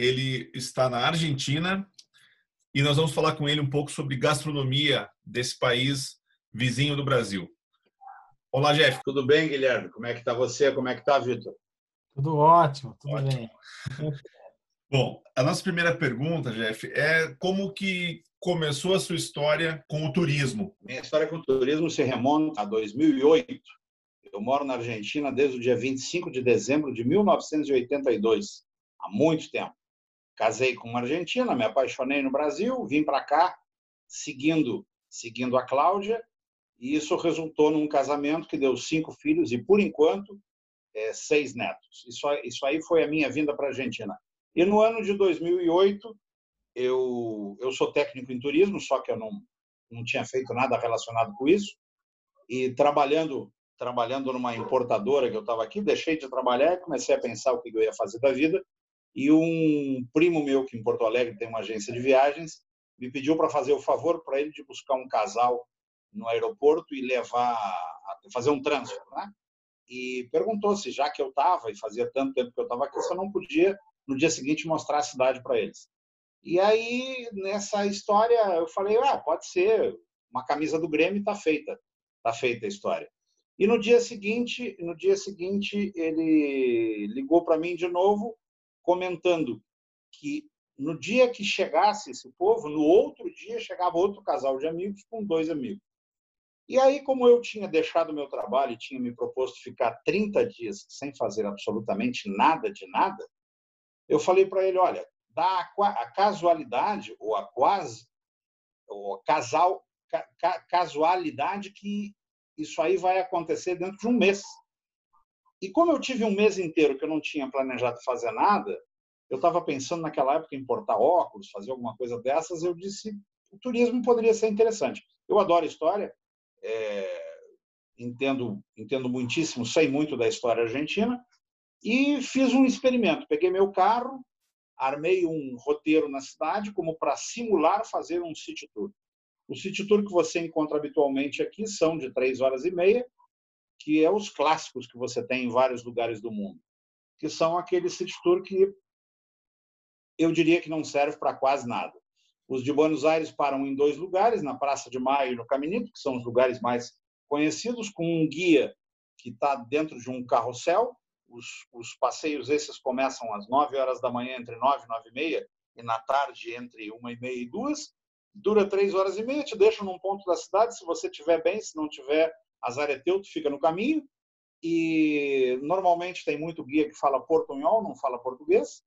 ele está na Argentina e nós vamos falar com ele um pouco sobre gastronomia desse país vizinho do Brasil. Olá, Jeff. Tudo bem, Guilherme? Como é que está você? Como é que está, Vitor? Tudo ótimo, tudo ótimo. bem. Bom, a nossa primeira pergunta, Jeff, é como que começou a sua história com o turismo? Minha história com o turismo se remonta a 2008. Eu moro na Argentina desde o dia 25 de dezembro de 1982, há muito tempo. Casei com uma argentina, me apaixonei no Brasil, vim para cá seguindo seguindo a Cláudia e isso resultou num casamento que deu cinco filhos e por enquanto é, seis netos. Isso, isso aí foi a minha vinda para a Argentina. E no ano de 2008 eu eu sou técnico em turismo, só que eu não não tinha feito nada relacionado com isso e trabalhando trabalhando numa importadora que eu estava aqui, deixei de trabalhar e comecei a pensar o que eu ia fazer da vida e um primo meu, que em Porto Alegre tem uma agência de viagens, me pediu para fazer o favor para ele de buscar um casal no aeroporto e levar, fazer um transfer, né? E perguntou se, já que eu estava, e fazia tanto tempo que eu estava aqui, se eu não podia, no dia seguinte, mostrar a cidade para eles. E aí, nessa história, eu falei, ah, pode ser, uma camisa do Grêmio está feita, está feita a história. E no dia seguinte, no dia seguinte, ele ligou para mim de novo comentando que no dia que chegasse esse povo, no outro dia chegava outro casal de amigos com dois amigos. E aí, como eu tinha deixado meu trabalho e tinha me proposto ficar 30 dias sem fazer absolutamente nada de nada, eu falei para ele, olha, dá a casualidade ou a quase ou a casal casualidade que isso aí vai acontecer dentro de um mês. E como eu tive um mês inteiro que eu não tinha planejado fazer nada, eu estava pensando naquela época em importar óculos, fazer alguma coisa dessas, eu disse o turismo poderia ser interessante. Eu adoro história, é, entendo entendo muitíssimo, sei muito da história argentina e fiz um experimento. Peguei meu carro, armei um roteiro na cidade como para simular fazer um city tour. O city tour que você encontra habitualmente aqui são de três horas e meia que é os clássicos que você tem em vários lugares do mundo, que são aqueles city tour que eu diria que não serve para quase nada. Os de Buenos Aires param em dois lugares, na Praça de Maio e no Caminito, que são os lugares mais conhecidos, com um guia que está dentro de um carrossel. Os, os, passeios esses começam às 9 horas da manhã, entre 9 e 9 e meia, e na tarde, entre 1 e meia e 2. Dura três horas e meia, te deixa num ponto da cidade, se você estiver bem, se não tiver, azar teu, tu fica no caminho. E normalmente tem muito guia que fala portunhol, não fala português.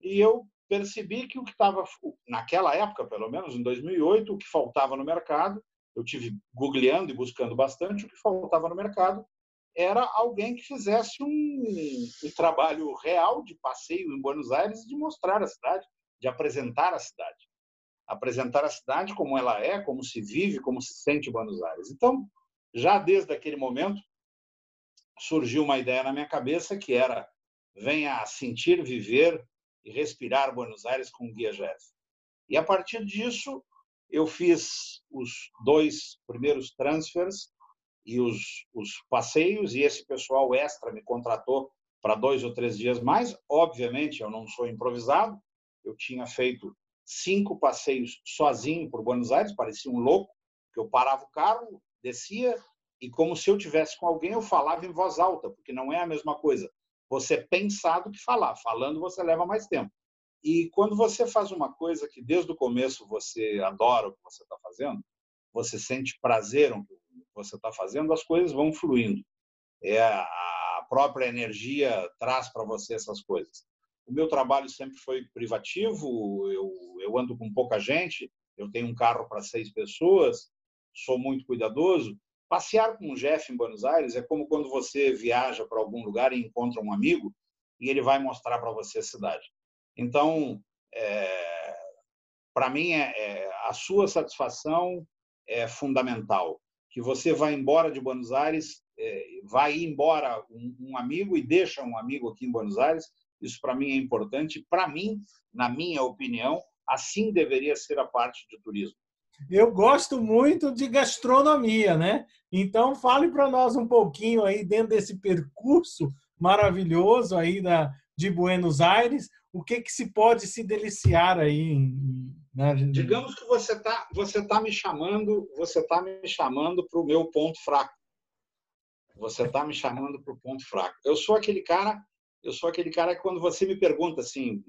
E eu percebi que o que estava, naquela época, pelo menos em 2008, o que faltava no mercado, eu tive googleando e buscando bastante, o que faltava no mercado era alguém que fizesse um, um trabalho real de passeio em Buenos Aires de mostrar a cidade, de apresentar a cidade. Apresentar a cidade como ela é, como se vive, como se sente Buenos Aires. Então, já desde aquele momento, surgiu uma ideia na minha cabeça que era venha sentir, viver e respirar Buenos Aires com o Guia Jeff. E a partir disso, eu fiz os dois primeiros transfers e os, os passeios, e esse pessoal extra me contratou para dois ou três dias mais. Obviamente, eu não sou improvisado, eu tinha feito cinco passeios sozinho por Buenos Aires, parecia um louco, que eu parava o carro, descia e como se eu tivesse com alguém, eu falava em voz alta, porque não é a mesma coisa. Você pensar do que falar. Falando você leva mais tempo. E quando você faz uma coisa que desde o começo você adora o que você está fazendo, você sente prazer no que você está fazendo, as coisas vão fluindo. É a própria energia traz para você essas coisas. O meu trabalho sempre foi privativo. Eu, eu ando com pouca gente. Eu tenho um carro para seis pessoas sou muito cuidadoso. Passear com o Jeff em Buenos Aires é como quando você viaja para algum lugar e encontra um amigo e ele vai mostrar para você a cidade. Então, é, para mim, é, é, a sua satisfação é fundamental. Que você vai embora de Buenos Aires, é, vai embora um, um, amigo e deixa um amigo aqui em Buenos Aires, isso para mim é importante. Para mim, na minha opinião, assim deveria ser a parte de turismo. Eu gosto muito de gastronomia, né? Então fale para nós um pouquinho aí dentro desse percurso maravilhoso aí da de Buenos Aires, o que que se pode se deliciar aí? Né? Digamos que você está você tá me chamando, você tá me chamando para o meu ponto fraco. Você está me chamando para o ponto fraco. Eu sou aquele cara, eu sou aquele cara que quando você me pergunta assim,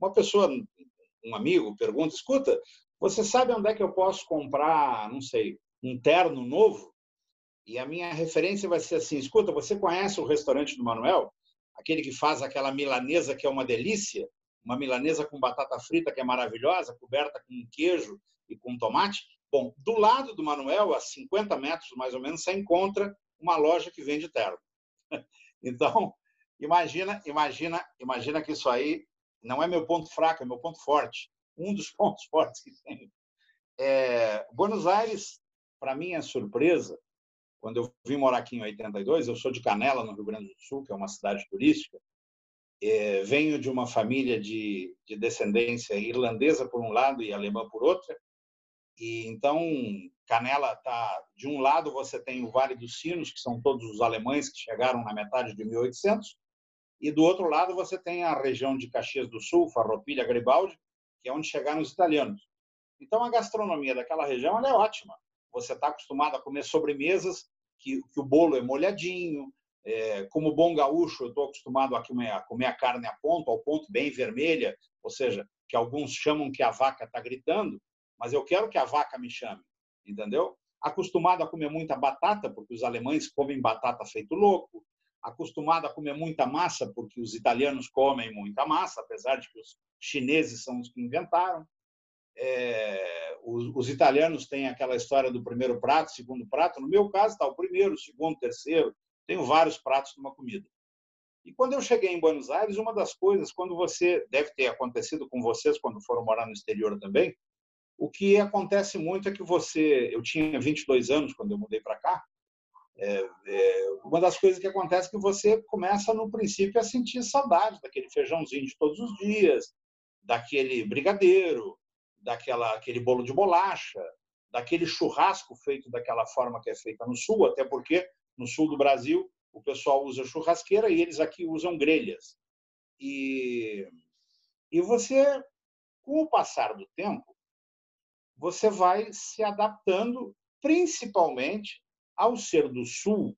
uma pessoa, um amigo pergunta, escuta, você sabe onde é que eu posso comprar, não sei, um terno novo? E a minha referência vai ser assim: escuta, você conhece o restaurante do Manuel? Aquele que faz aquela milanesa que é uma delícia? Uma milanesa com batata frita que é maravilhosa, coberta com queijo e com tomate? Bom, do lado do Manuel, a 50 metros mais ou menos, você encontra uma loja que vende terno. Então, imagina, imagina, imagina que isso aí não é meu ponto fraco, é meu ponto forte um dos pontos fortes que tem. É, Buenos Aires, para minha surpresa, quando eu vim morar aqui em 82, eu sou de Canela, no Rio Grande do Sul, que é uma cidade turística. É, venho de uma família de, de descendência irlandesa por um lado e alemã por outra. E então Canela está de um lado você tem o Vale dos Sinos, que são todos os alemães que chegaram na metade de 1800, e do outro lado você tem a região de Caxias do Sul, Farroupilha, Garibaldi, que é onde chegaram os italianos. Então, a gastronomia daquela região é ótima. Você está acostumado a comer sobremesas que, que o bolo é molhadinho. É, como bom gaúcho, eu estou acostumado a comer, a comer a carne a ponto, ao ponto bem vermelha, ou seja, que alguns chamam que a vaca está gritando, mas eu quero que a vaca me chame, entendeu? Acostumado a comer muita batata, porque os alemães comem batata feito louco, acostumado a comer muita massa, porque os italianos comem muita massa, apesar de que os chineses são os que inventaram. É, os, os, italianos têm aquela história do primeiro prato, segundo prato. No meu caso, está o primeiro, segundo, terceiro. Tenho vários pratos de uma comida. E quando eu cheguei em Buenos Aires, uma das coisas, quando você deve ter acontecido com vocês quando foram morar no exterior também, o que acontece muito é que você, eu tinha 22 anos quando eu mudei para cá, é, é, uma das coisas que acontece é que você começa, no princípio, a sentir saudade daquele feijãozinho de todos os dias, daquele brigadeiro, daquela aquele bolo de bolacha, daquele churrasco feito daquela forma que é feita no sul, até porque no sul do Brasil o pessoal usa churrasqueira e eles aqui usam grelhas. E, e você, com o passar do tempo, você vai se adaptando, principalmente ao ser do Sul,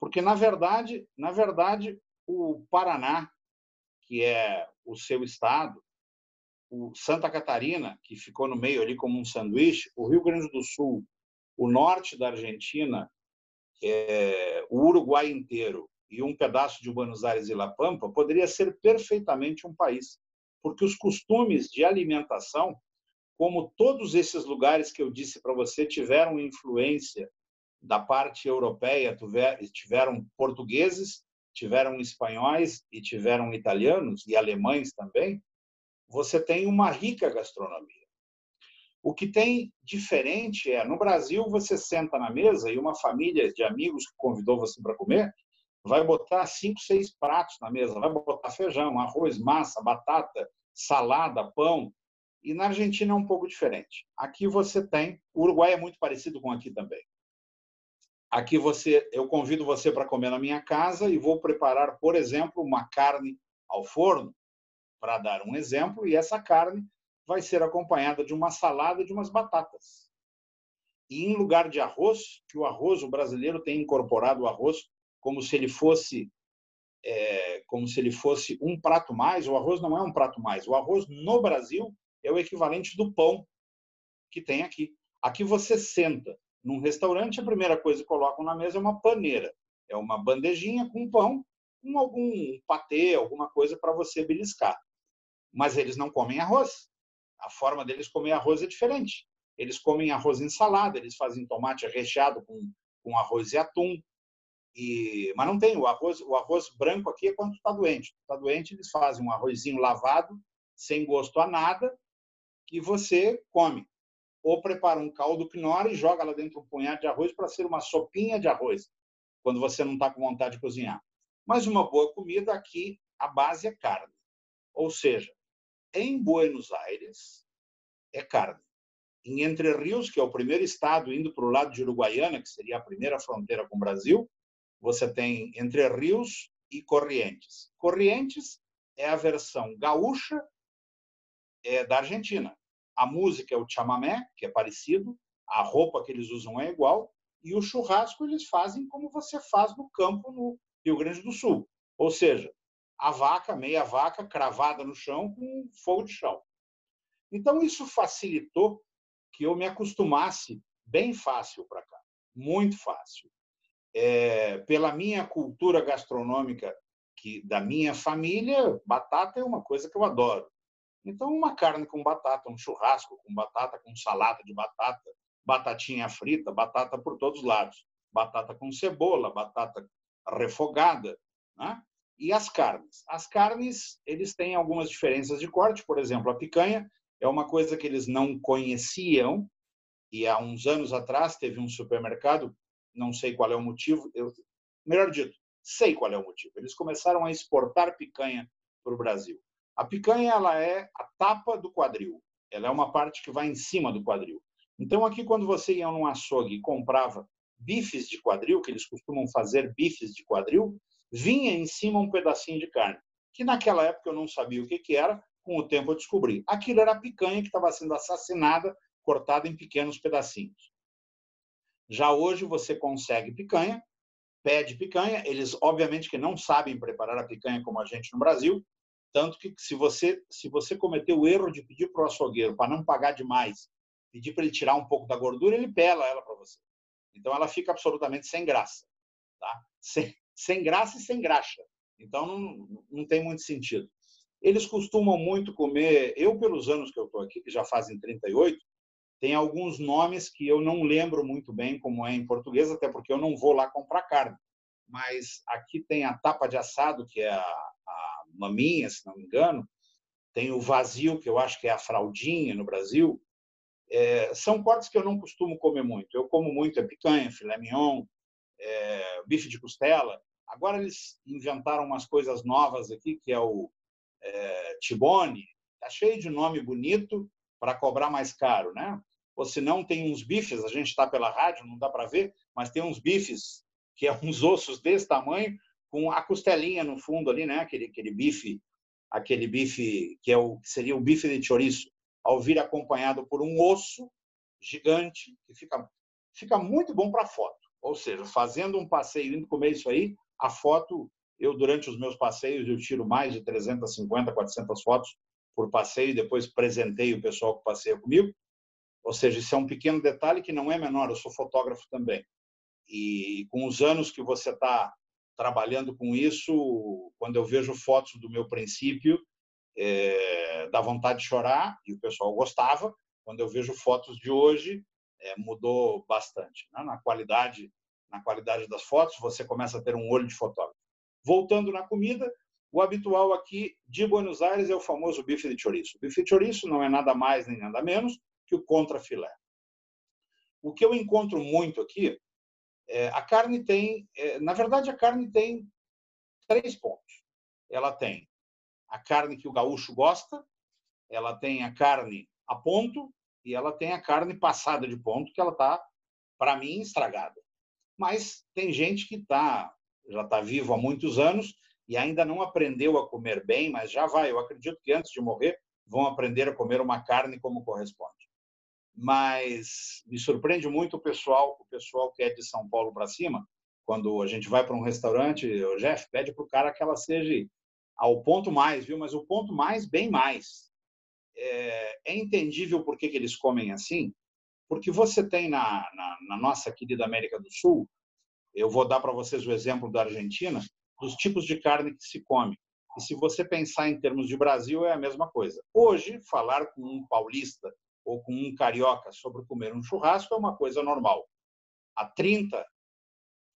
porque na verdade, na verdade, o Paraná, que é o seu estado, o Santa Catarina, que ficou no meio ali como um sanduíche, o Rio Grande do Sul, o norte da Argentina, é, o Uruguai inteiro e um pedaço de Buenos Aires e La Pampa poderia ser perfeitamente um país, porque os costumes de alimentação, como todos esses lugares que eu disse para você, tiveram influência da parte europeia tiveram portugueses, tiveram espanhóis e tiveram italianos e alemães também, você tem uma rica gastronomia. O que tem diferente é, no Brasil, você senta na mesa e uma família de amigos que convidou você para comer vai botar cinco, seis pratos na mesa, vai botar feijão, arroz, massa, batata, salada, pão. E na Argentina é um pouco diferente. Aqui você tem, o Uruguai é muito parecido com aqui também. Aqui você, eu convido você para comer na minha casa e vou preparar, por exemplo, uma carne ao forno, para dar um exemplo, e essa carne vai ser acompanhada de uma salada de umas batatas. E em lugar de arroz, que o arroz, o brasileiro tem incorporado o arroz como se ele fosse é, como se ele fosse um prato mais. O arroz não é um prato mais. O arroz no Brasil é o equivalente do pão que tem aqui. Aqui você senta num restaurante, a primeira coisa que colocam na mesa é uma paneira. É uma bandejinha com pão, com algum patê, alguma coisa para você beliscar. Mas eles não comem arroz. A forma deles comer arroz é diferente. Eles comem arroz em salada, eles fazem tomate recheado com, com arroz e atum. E, mas não tem o arroz, o arroz branco aqui é quando está doente. Está doente, eles fazem um arrozinho lavado, sem gosto a nada, que você come. Ou prepara um caldo quinoa e joga lá dentro um punhado de arroz para ser uma sopinha de arroz, quando você não está com vontade de cozinhar. Mas uma boa comida aqui, a base é carne. Ou seja, em Buenos Aires é carne. Em Entre Rios, que é o primeiro estado indo para o lado de Uruguaiana, que seria a primeira fronteira com o Brasil, você tem Entre Rios e Corrientes. Corrientes é a versão gaúcha é, da Argentina. A música é o chamamé, que é parecido, a roupa que eles usam é igual, e o churrasco eles fazem como você faz no campo no Rio Grande do Sul. Ou seja, a vaca, meia vaca, cravada no chão com fogo de chão. Então, isso facilitou que eu me acostumasse bem fácil para cá, muito fácil. É, pela minha cultura gastronômica que da minha família, batata é uma coisa que eu adoro. Então, uma carne com batata, um churrasco com batata, com salada de batata, batatinha frita, batata por todos os lados, batata com cebola, batata refogada, né? E as carnes. As carnes, eles têm algumas diferenças de corte, por exemplo, a picanha é uma coisa que eles não conheciam, e há uns anos atrás teve um supermercado, não sei qual é o motivo, eu, melhor dito, sei qual é o motivo. Eles começaram a exportar picanha para o Brasil. A picanha ela é a tapa do quadril. Ela é uma parte que vai em cima do quadril. Então aqui quando você ia num açougue e comprava bifes de quadril, que eles costumam fazer bifes de quadril, vinha em cima um pedacinho de carne, que naquela época eu não sabia o que, que era, com o tempo eu descobri. Aquilo era a picanha que estava sendo assassinada, cortada em pequenos pedacinhos. Já hoje você consegue picanha, pede picanha, eles obviamente que não sabem preparar a picanha como a gente no Brasil, tanto que se você se você cometeu o erro de pedir para o açougueiro para não pagar demais, pedir para ele tirar um pouco da gordura, ele pela ela para você. Então ela fica absolutamente sem graça, tá? Sem, sem graça e sem graxa. Então não, não tem muito sentido. Eles costumam muito comer, eu pelos anos que eu estou aqui, que já fazem 38, tem alguns nomes que eu não lembro muito bem como é em português, até porque eu não vou lá comprar carne. Mas aqui tem a tapa de assado, que é a, a maminha, se não me engano. Tem o vazio, que eu acho que é a fraldinha no Brasil. É, são cortes que eu não costumo comer muito. Eu como muito é picanha, filé mignon, é, bife de costela. Agora eles inventaram umas coisas novas aqui, que é o é, Tibone. Está cheio de nome bonito para cobrar mais caro, né? Ou se não, tem uns bifes, a gente está pela rádio, não dá para ver, mas tem uns bifes, que é uns ossos desse tamanho, com a costelinha no fundo ali, né? Aquele, aquele bife, aquele bife que é o seria o bife de chouriço, ao vir acompanhado por um osso gigante que fica fica muito bom para foto. Ou seja, fazendo um passeio indo comer isso aí, a foto, eu durante os meus passeios, eu tiro mais de 350, 400 fotos por passeio depois presentei o pessoal que passeia comigo. Ou seja, isso é um pequeno detalhe que não é menor, eu sou fotógrafo também. E com os anos que você está trabalhando com isso, quando eu vejo fotos do meu princípio, é, dá vontade de chorar, e o pessoal gostava. Quando eu vejo fotos de hoje, é, mudou bastante né? na qualidade na qualidade das fotos você começa a ter um olho de fotógrafo. Voltando na comida o habitual aqui de Buenos Aires é o famoso bife de chouriço. O bife de chouriço não é nada mais nem nada menos que o contrafilé. O que eu encontro muito aqui é, a carne tem é, na verdade a carne tem três pontos. Ela tem a carne que o gaúcho gosta ela tem a carne a ponto e ela tem a carne passada de ponto que ela está, para mim, estragada. Mas tem gente que tá, já está vivo há muitos anos e ainda não aprendeu a comer bem, mas já vai. Eu acredito que antes de morrer vão aprender a comer uma carne como corresponde. Mas me surpreende muito o pessoal, o pessoal que é de São Paulo para cima, quando a gente vai para um restaurante, o Jeff pede para o cara que ela seja ao ponto mais, viu? Mas o ponto mais, bem mais é, é entendível por que, que eles comem assim, porque você tem na, na, na nossa querida América do Sul, eu vou dar para vocês o exemplo da Argentina, dos tipos de carne que se come. E se você pensar em termos de Brasil, é a mesma coisa. Hoje, falar com um paulista ou com um carioca sobre comer um churrasco é uma coisa normal. Há 30,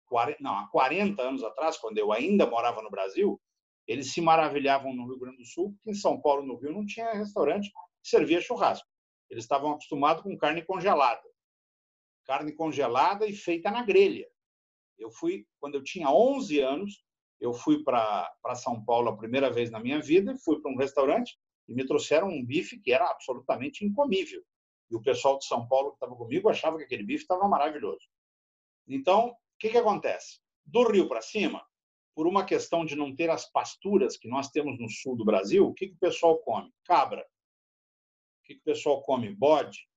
40, não, há 40 anos atrás, quando eu ainda morava no Brasil, Eles se maravilhavam no Rio Grande do Sul, porque em São Paulo, no Rio, não tinha restaurante que servia churrasco. Eles estavam acostumados com carne congelada. Carne congelada e feita na grelha. Eu fui, quando eu tinha 11 anos, eu fui para São Paulo a primeira vez na minha vida, fui para um restaurante e me trouxeram um bife que era absolutamente incomível. E o pessoal de São Paulo que estava comigo achava que aquele bife estava maravilhoso. Então, o que, que acontece? Do Rio para cima, por uma questão de não ter as pasturas que nós temos no sul do Brasil, o que, que o pessoal come? Cabra. Que o pessoal come? Bode.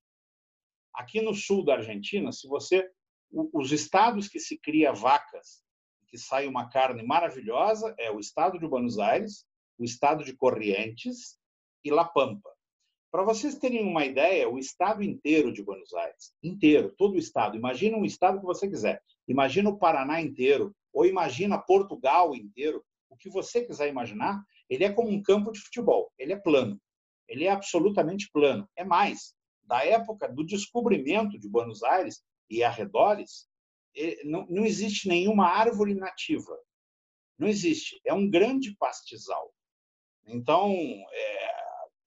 Aqui no sul da Argentina, se você os estados que se cria vacas, que sai uma carne maravilhosa, é o estado de Buenos Aires, o estado de Corrientes e La Pampa. Para vocês terem uma ideia, o estado inteiro de Buenos Aires, inteiro, todo o estado, imagina um estado que você quiser. Imagina o Paraná inteiro, ou imagina Portugal inteiro, o que você quiser imaginar, ele é como um campo de futebol, ele é plano. Ele é absolutamente plano. É mais, da época do descobrimento de Buenos Aires e arredores, não, existe nenhuma árvore nativa. Não existe. É um grande pastizal. Então, é,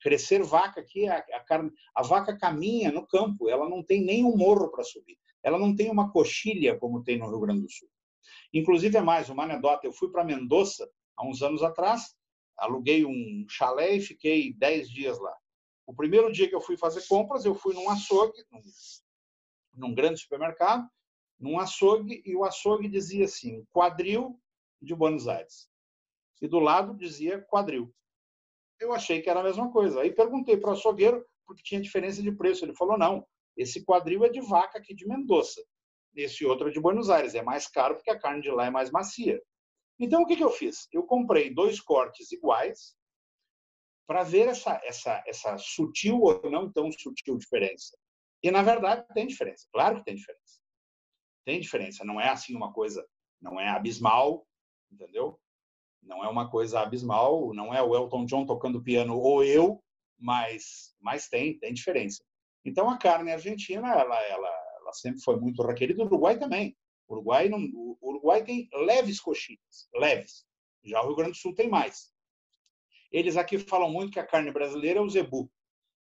crescer vaca aqui, a, a, carne, a vaca caminha no campo, ela não tem nenhum morro para subir. Ela não tem uma coxilha como tem no Rio Grande do Sul. Inclusive, é mais uma anedota. Eu fui para Mendoza há uns anos atrás, aluguei um chalé e fiquei 10 dias lá. O primeiro dia que eu fui fazer compras, eu fui num açougue, num, num grande supermercado, num açougue, e o açougue dizia assim, quadril de Buenos Aires. E do lado dizia quadril. Eu achei que era a mesma coisa. Aí perguntei para o açougueiro, porque tinha diferença de preço. Ele falou, não, esse quadril é de vaca aqui de Mendoza esse outro é de Buenos Aires. É mais caro porque a carne de lá é mais macia. Então, o que, que eu fiz? Eu comprei dois cortes iguais para ver essa, essa, essa sutil ou não tão sutil diferença. E, na verdade, tem diferença. Claro que tem diferença. Tem diferença. Não é assim uma coisa, não é abismal, entendeu? Não é uma coisa abismal, não é o Elton John tocando piano ou eu, mas, mas tem, tem diferença. Então, a carne argentina, ela, ela, ela sempre foi muito requerida. O Uruguai também. O Uruguai, não, o Uruguai tem leves coxinhas, leves. Já o Rio Grande do Sul tem mais. Eles aqui falam muito que a carne brasileira é o zebu.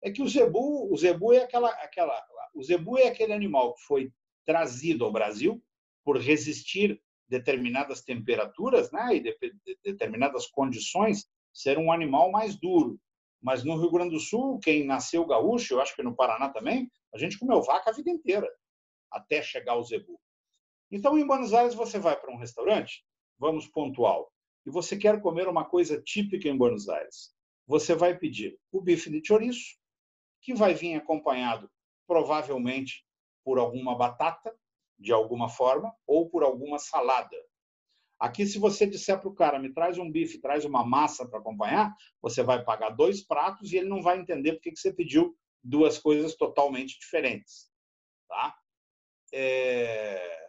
É que o zebu, o zebu é aquela, aquela, o zebu é aquele animal que foi trazido ao Brasil por resistir determinadas temperaturas, né, e de, de, determinadas condições, ser um animal mais duro. Mas no Rio Grande do Sul, quem nasceu gaúcho, eu acho que no Paraná também, a gente comeu vaca a vida inteira até chegar ao zebu. Então, em Buenos Aires, você vai para um restaurante, vamos pontual, e você quer comer uma coisa típica em Buenos Aires. Você vai pedir o bife de chouriço, que vai vir acompanhado, provavelmente, por alguma batata, de alguma forma, ou por alguma salada. Aqui, se você disser para o cara, me traz um bife, traz uma massa para acompanhar, você vai pagar dois pratos e ele não vai entender porque que você pediu duas coisas totalmente diferentes. Tá? É,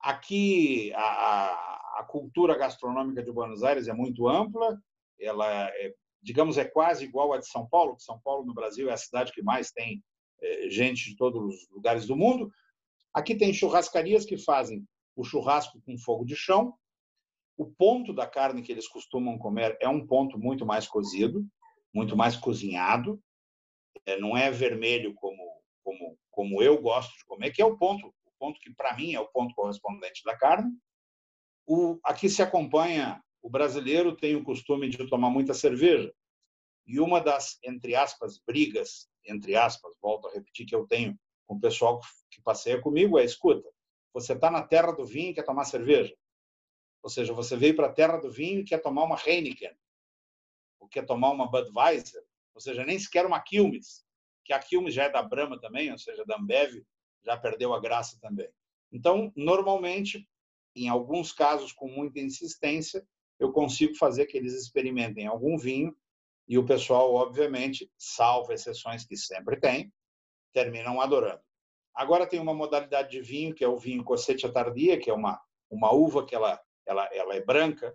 aqui a, a, cultura gastronômica de Buenos Aires é muito ampla, ela é, digamos é quase igual à de São Paulo, que São Paulo no Brasil é a cidade que mais tem é, gente de todos os lugares do mundo. Aqui tem churrascarias que fazem o churrasco com fogo de chão. O ponto da carne que eles costumam comer é um ponto muito mais cozido, muito mais cozinhado. É, não é vermelho como como, como eu gosto de comer, que é o ponto, ponto que para mim é o ponto correspondente da carne. O, aqui se acompanha, o brasileiro tem o costume de tomar muita cerveja. E uma das, entre aspas, brigas, entre aspas, volto a repetir que eu tenho com o pessoal que passeia comigo é, escuta, você está na terra do vinho e quer tomar cerveja. Ou seja, você veio para a terra do vinho e quer tomar uma Heineken, ou quer tomar uma Budweiser, ou seja, nem sequer uma Quilmes que a Quilmes já é da Brahma também, ou seja, da Ambev, já perdeu a graça também. Então, normalmente, em alguns casos com muita insistência, eu consigo fazer que eles experimentem algum vinho e o pessoal, obviamente, salvo exceções que sempre tem, terminam adorando. Agora tem uma modalidade de vinho, que é o vinho Cossetia Tardia, que é uma, uma uva que ela, ela, ela é branca,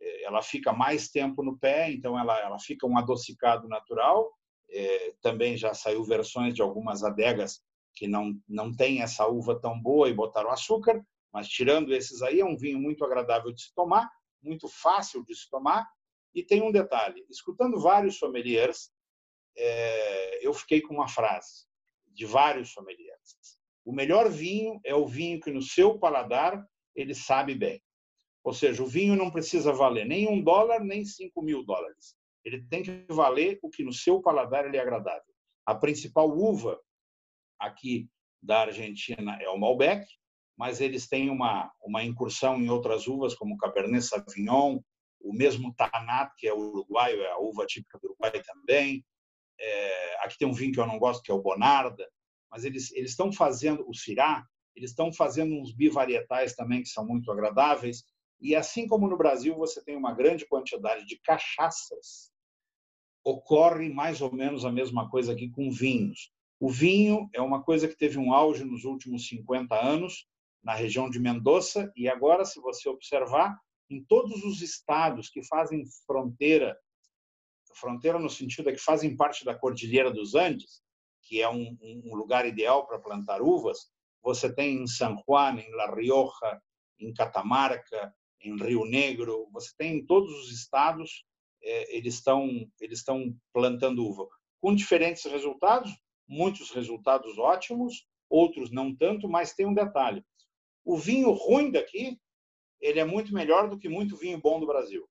eh, ela fica mais tempo no pé, então ela, ela fica um adocicado natural, é, também já saiu versões de algumas adegas que não, não tem essa uva tão boa e botaram açúcar, mas tirando esses aí, é um vinho muito agradável de se tomar, muito fácil de se tomar E tem um detalhe: escutando vários sommeliers, é, eu fiquei com uma frase de vários sommeliers. O melhor vinho é o vinho que no seu paladar ele sabe bem. Ou seja, o vinho não precisa valer nem um dólar, nem cinco mil dólares. Ele tem que valer o que no seu paladar ele é agradável. A principal uva aqui da Argentina é o Malbec, mas eles têm uma, uma incursão em outras uvas, como Cabernet Sauvignon, o mesmo Tanat, que é uruguaio, é a uva típica do Uruguai também. É, aqui tem um vinho que eu não gosto, que é o Bonarda, mas eles, eles estão fazendo, o Syrah, eles estão fazendo uns bivarietais também que são muito agradáveis. E assim como no Brasil você tem uma grande quantidade de cachaças, ocorre mais ou menos a mesma coisa aqui com vinhos. O vinho é uma coisa que teve um auge nos últimos 50 anos na região de Mendoza e agora, se você observar, em todos os estados que fazem fronteira, fronteira no sentido é que fazem parte da Cordilheira dos Andes, que é um, um lugar ideal para plantar uvas, você tem em San Juan, em La Rioja, em Catamarca, em Rio Negro, você tem em todos os estados, é, eles estão eles estão plantando uva. Com diferentes resultados, muitos resultados ótimos, outros não tanto, mas tem um detalhe: o vinho ruim daqui ele é muito melhor do que muito vinho bom do Brasil.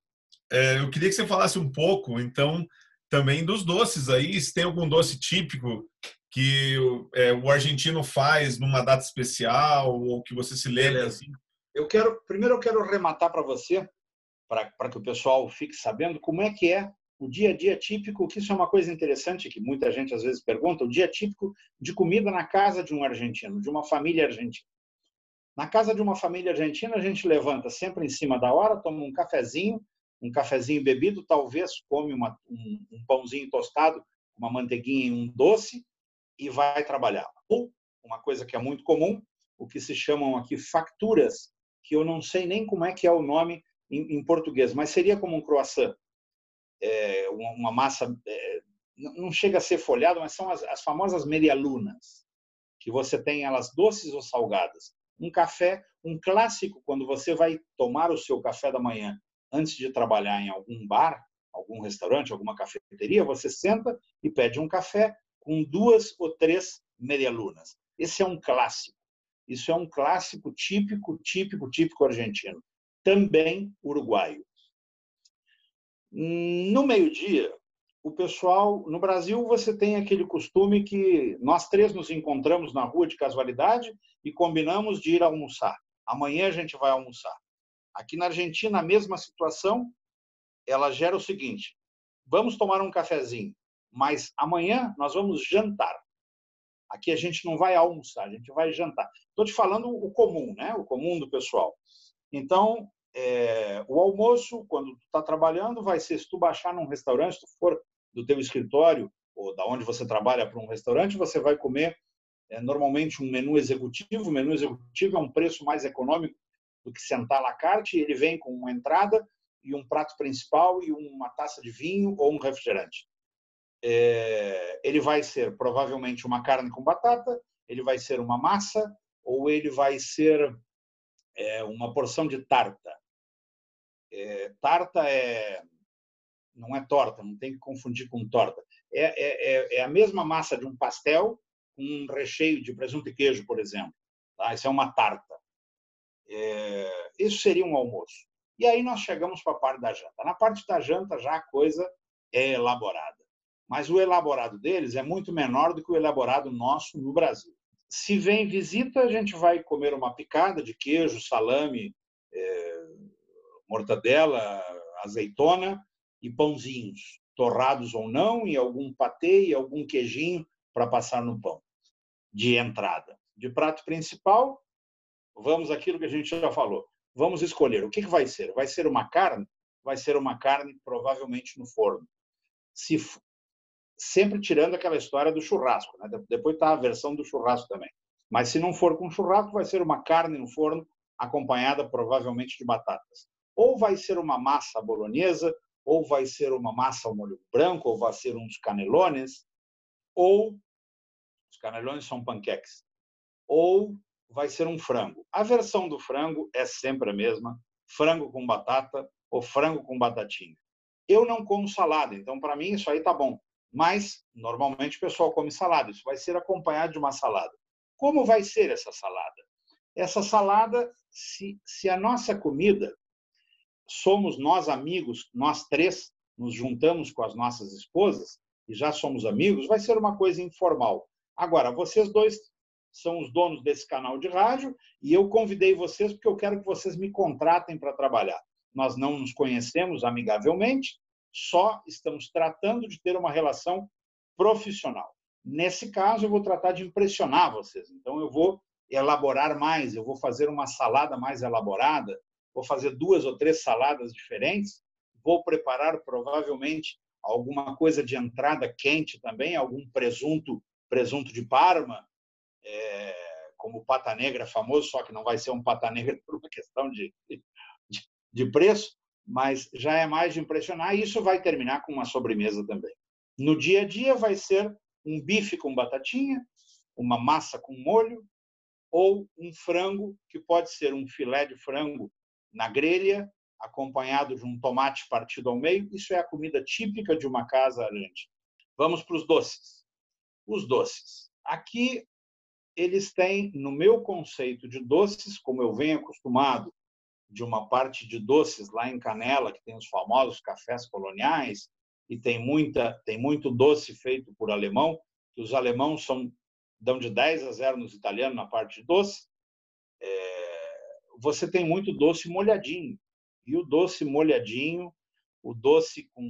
É, eu queria que você falasse um pouco, então, também dos doces aí. Se tem algum doce típico que é, o argentino faz numa data especial ou que você se lembra assim? Eu quero primeiro eu quero rematar para você para que o pessoal fique sabendo como é que é o dia a dia típico, que isso é uma coisa interessante que muita gente às vezes pergunta, o dia típico de comida na casa de um argentino, de uma família argentina. Na casa de uma família argentina, a gente levanta sempre em cima da hora, toma um cafezinho, um cafezinho bebido, talvez come uma, um, um pãozinho tostado, uma manteiguinha e um doce e vai trabalhar. Ou, uma coisa que é muito comum, o que se chamam aqui facturas, que eu não sei nem como é que é o nome em, em português, mas seria como um croissant. É, uma, massa, é, não chega a ser folhado, mas são as, as famosas medialunas, que você tem elas doces ou salgadas um café, um clássico quando você vai tomar o seu café da manhã antes de trabalhar em algum bar, algum restaurante, alguma cafeteria, você senta e pede um café com duas ou três medialunas. Esse é um clássico. Isso é um clássico típico, típico, típico argentino. Também uruguaio. No meio-dia, o pessoal no Brasil você tem aquele costume que nós três nos encontramos na rua de casualidade e combinamos de ir almoçar. Amanhã a gente vai almoçar. Aqui na Argentina a mesma situação, ela gera o seguinte: vamos tomar um cafezinho, mas amanhã nós vamos jantar. Aqui a gente não vai almoçar, a gente vai jantar. Estou te falando o comum, né? O comum do pessoal. Então, é, o almoço, quando tu está trabalhando, vai ser se tu baixar num restaurante, se tu for do teu escritório ou da onde você trabalha para um restaurante, você vai comer é, normalmente um menu executivo. O menu executivo é um preço mais econômico do que sentar à carte. Ele vem com uma entrada e um prato principal e uma taça de vinho ou um refrigerante. É, ele vai ser provavelmente uma carne com batata, ele vai ser uma massa ou ele vai ser é, uma porção de tarta. É, tarta é não é torta, não tem que confundir com torta. É, é, é, é a mesma massa de um pastel com um recheio de presunto e queijo, por exemplo. Tá? Isso é uma tarta. É, isso seria um almoço. E aí nós chegamos para a parte da janta. Na parte da janta já a coisa é elaborada. Mas o elaborado deles é muito menor do que o elaborado nosso no Brasil. Se vem visita, a gente vai comer uma picada de queijo, salame, é, mortadela, azeitona e pãozinhos, torrados ou não, e algum patê e algum queijinho para passar no pão, de entrada. De prato principal, vamos aquilo que a gente já falou. Vamos escolher o que, vai ser. Vai ser uma carne? Vai ser uma carne provavelmente no forno. Se sempre tirando aquela história do churrasco, né? Depois está a versão do churrasco também. Mas se não for com churrasco, vai ser uma carne no forno acompanhada provavelmente de batatas. Ou vai ser uma massa bolonhesa, ou vai ser uma massa ao molho branco, ou vai ser uns canelones, ou os canelones são panqueques, ou vai ser um frango. A versão do frango é sempre a mesma, frango com batata ou frango com batatinha. Eu não como salada, então para mim isso aí tá bom. Mas normalmente o pessoal come salada, isso vai ser acompanhado de uma salada. Como vai ser essa salada? Essa salada, se, se a nossa comida somos nós amigos, nós três nos juntamos com as nossas esposas e já somos amigos, vai ser uma coisa informal. Agora, vocês dois são os donos desse canal de rádio e eu convidei vocês porque eu quero que vocês me contratem para trabalhar. Nós não nos conhecemos amigavelmente, só estamos tratando de ter uma relação profissional. Nesse caso, eu vou tratar de impressionar vocês. Então, eu vou elaborar mais, eu vou fazer uma salada mais elaborada, vou fazer duas ou três saladas diferentes, vou preparar provavelmente alguma coisa de entrada quente também, algum presunto, presunto de Parma, é, como pata negra famoso, só que não vai ser um pata negra por uma questão de, de, de preço, mas já é mais de impressionar e isso vai terminar com uma sobremesa também. No dia a dia vai ser um bife com batatinha, uma massa com molho ou um frango, que pode ser um filé de frango na grelha, acompanhado de um tomate partido ao meio. Isso é a comida típica de uma casa argentina. Vamos para os doces. Os doces. Aqui eles têm, no meu conceito de doces, como eu venho acostumado de uma parte de doces lá em Canela, que tem os famosos cafés coloniais, e tem muita tem muito doce feito por alemão, que os alemãos são dão de 10 a 0 nos italianos na parte de doce. É, você tem muito doce molhadinho. E o doce molhadinho, o doce com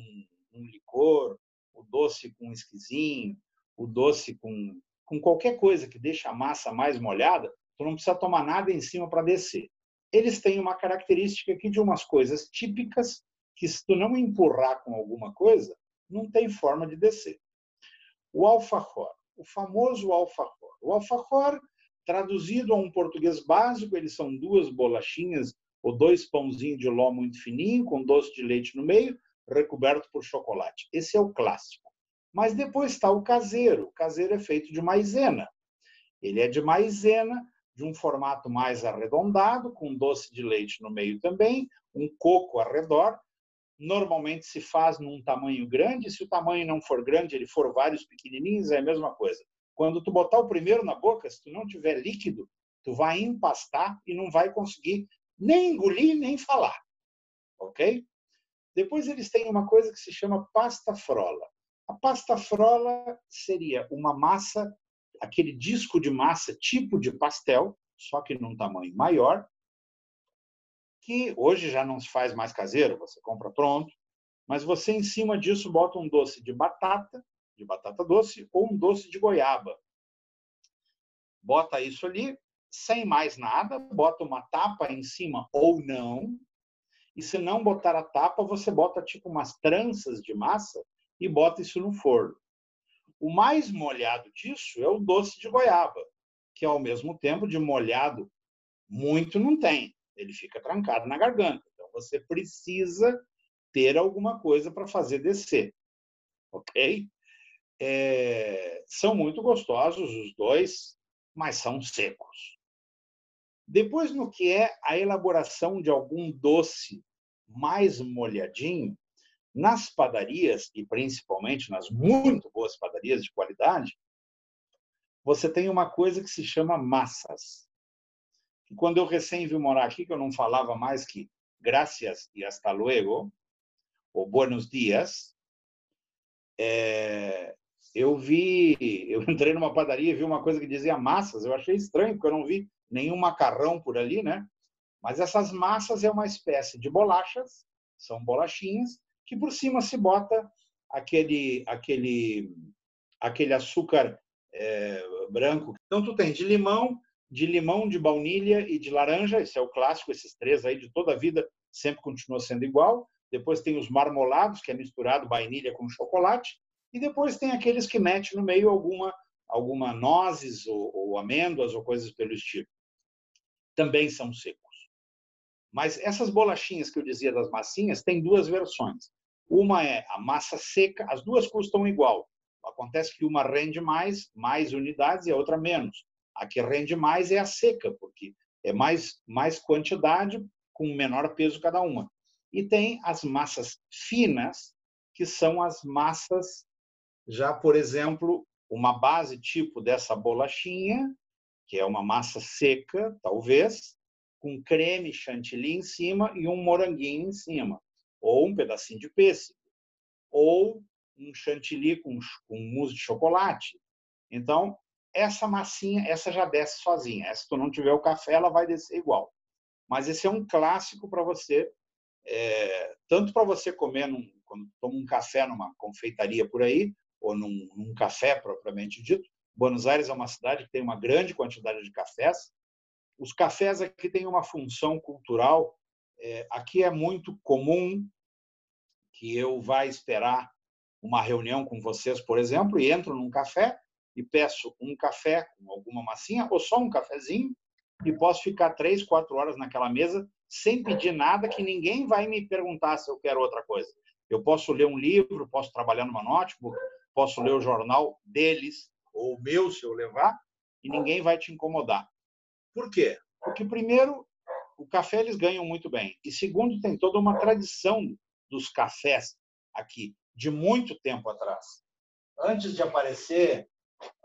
um licor, o doce com esquisinho, o doce com, com qualquer coisa que deixa a massa mais molhada, tu não precisa tomar nada em cima para descer. Eles têm uma característica aqui de umas coisas típicas que se tu não empurrar com alguma coisa, não tem forma de descer. O alfajor, o famoso alfajor. O alfajor, traduzido a um português básico, eles são duas bolachinhas ou dois pãozinhos de ló muito fininho, com doce de leite no meio, recoberto por chocolate. Esse é o clássico. Mas depois está o caseiro. O caseiro é feito de maisena. Ele é de maisena, de um formato mais arredondado, com doce de leite no meio também, um coco ao redor, normalmente se faz num tamanho grande. Se o tamanho não for grande, ele for vários pequenininhos, é a mesma coisa. Quando tu botar o primeiro na boca, se tu não tiver líquido, tu vai empastar e não vai conseguir nem engolir nem falar, ok? Depois eles têm uma coisa que se chama pasta frola. A pasta frola seria uma massa, aquele disco de massa tipo de pastel, só que num tamanho maior, que hoje já não se faz mais caseiro, você compra pronto, mas você em cima disso bota um doce de batata, de batata doce, ou um doce de goiaba. Bota isso ali, sem mais nada, bota uma tapa em cima ou não, e se não botar a tapa, você bota tipo umas tranças de massa e bota isso no forno. O mais molhado disso é o doce de goiaba, que ao mesmo tempo de molhado muito não tem ele fica trancado na garganta. Então você precisa ter alguma coisa para fazer descer, ok? É, são muito gostosos os dois, mas são secos. Depois, no que é a elaboração de algum doce mais molhadinho, nas padarias, e principalmente nas muito boas padarias de qualidade, você tem uma coisa que se chama massas que quando eu recém vim morar aqui, que eu não falava mais que gracias e hasta luego, ou buenos dias, é, eu vi, eu entrei numa padaria e vi uma coisa que dizia massas, eu achei estranho, porque eu não vi nenhum macarrão por ali, né? Mas essas massas é uma espécie de bolachas, são bolachinhas, que por cima se bota aquele, aquele, aquele açúcar é, branco. Então, tu tem de limão, de limão, de baunilha e de laranja. Esse é o clássico, esses três aí de toda a vida sempre continua sendo igual. Depois tem os marmolados, que é misturado baunilha com chocolate. E depois tem aqueles que mete no meio alguma, alguma nozes ou, ou amêndoas ou coisas pelo estilo. Também são secos. Mas essas bolachinhas que eu dizia das massinhas, tem duas versões. Uma é a massa seca, as duas custam igual. Acontece que uma rende mais, mais unidades, e a outra menos. A que rende mais é a seca, porque é mais, mais quantidade com menor peso cada uma. E tem as massas finas, que são as massas, já, por exemplo, uma base tipo dessa bolachinha, que é uma massa seca, talvez, com creme chantilly em cima e um moranguinho em cima, ou um pedacinho de pêssego, ou um chantilly com, com mousse de chocolate. Então, essa massinha, essa já desce sozinha. Se tu não tiver o café, ela vai descer igual. Mas esse é um clássico para você, é, tanto para você comer num, quando toma um café numa confeitaria por aí, ou num, num café propriamente dito. Buenos Aires é uma cidade que tem uma grande quantidade de cafés. Os cafés aqui têm uma função cultural. É, aqui é muito comum que eu vá esperar uma reunião com vocês, por exemplo, e entro num café e peço um café com alguma massinha ou só um cafezinho e posso ficar três, quatro horas naquela mesa sem pedir nada que ninguém vai me perguntar se eu quero outra coisa. Eu posso ler um livro, posso trabalhar numa notebook, posso ler o jornal deles ou o meu se eu levar e ninguém vai te incomodar. Por quê? Porque primeiro o café eles ganham muito bem e segundo tem toda uma tradição dos cafés aqui de muito tempo atrás. Antes de aparecer,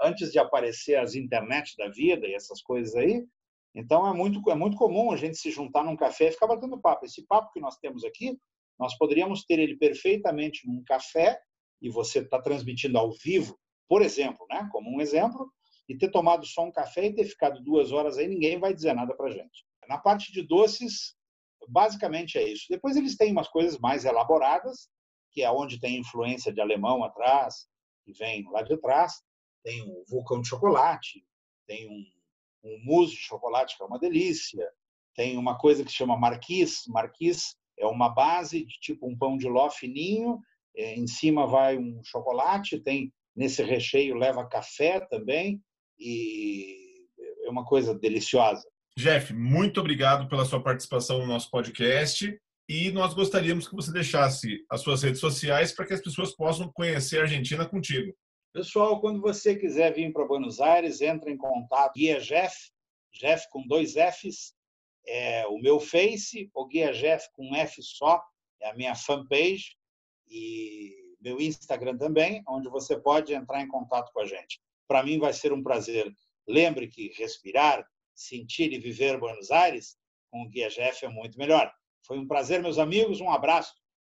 antes de aparecer as internet da vida e essas coisas aí, então é muito é muito comum a gente se juntar num café e ficar batendo papo. Esse papo que nós temos aqui, nós poderíamos ter ele perfeitamente num café e você está transmitindo ao vivo, por exemplo, né? Como um exemplo, e ter tomado só um café e ter ficado duas horas aí, ninguém vai dizer nada para gente. Na parte de doces, basicamente é isso. Depois eles têm umas coisas mais elaboradas, que é onde tem influência de alemão atrás, que vem lá de trás. Tem o vulcão de chocolate, tem um, um mousse de chocolate, que é uma delícia. Tem uma coisa que se chama marquis. Marquis é uma base de tipo um pão de ló fininho, é, em cima vai um chocolate, tem nesse recheio leva café também, e é uma coisa deliciosa. Jeff, muito obrigado pela sua participação no nosso podcast e nós gostaríamos que você deixasse as suas redes sociais para que as pessoas possam conhecer a Argentina contigo. Pessoal, quando você quiser vir para Buenos Aires, entre em contato. Guia Jeff, Jeff com dois Fs, é o meu Face, o Guia Jeff com um F só, é a minha fanpage, e meu Instagram também, onde você pode entrar em contato com a gente. Para mim vai ser um prazer. Lembre que respirar, sentir e viver Buenos Aires com o Guia Jeff é muito melhor. Foi um prazer, meus amigos. Um abraço.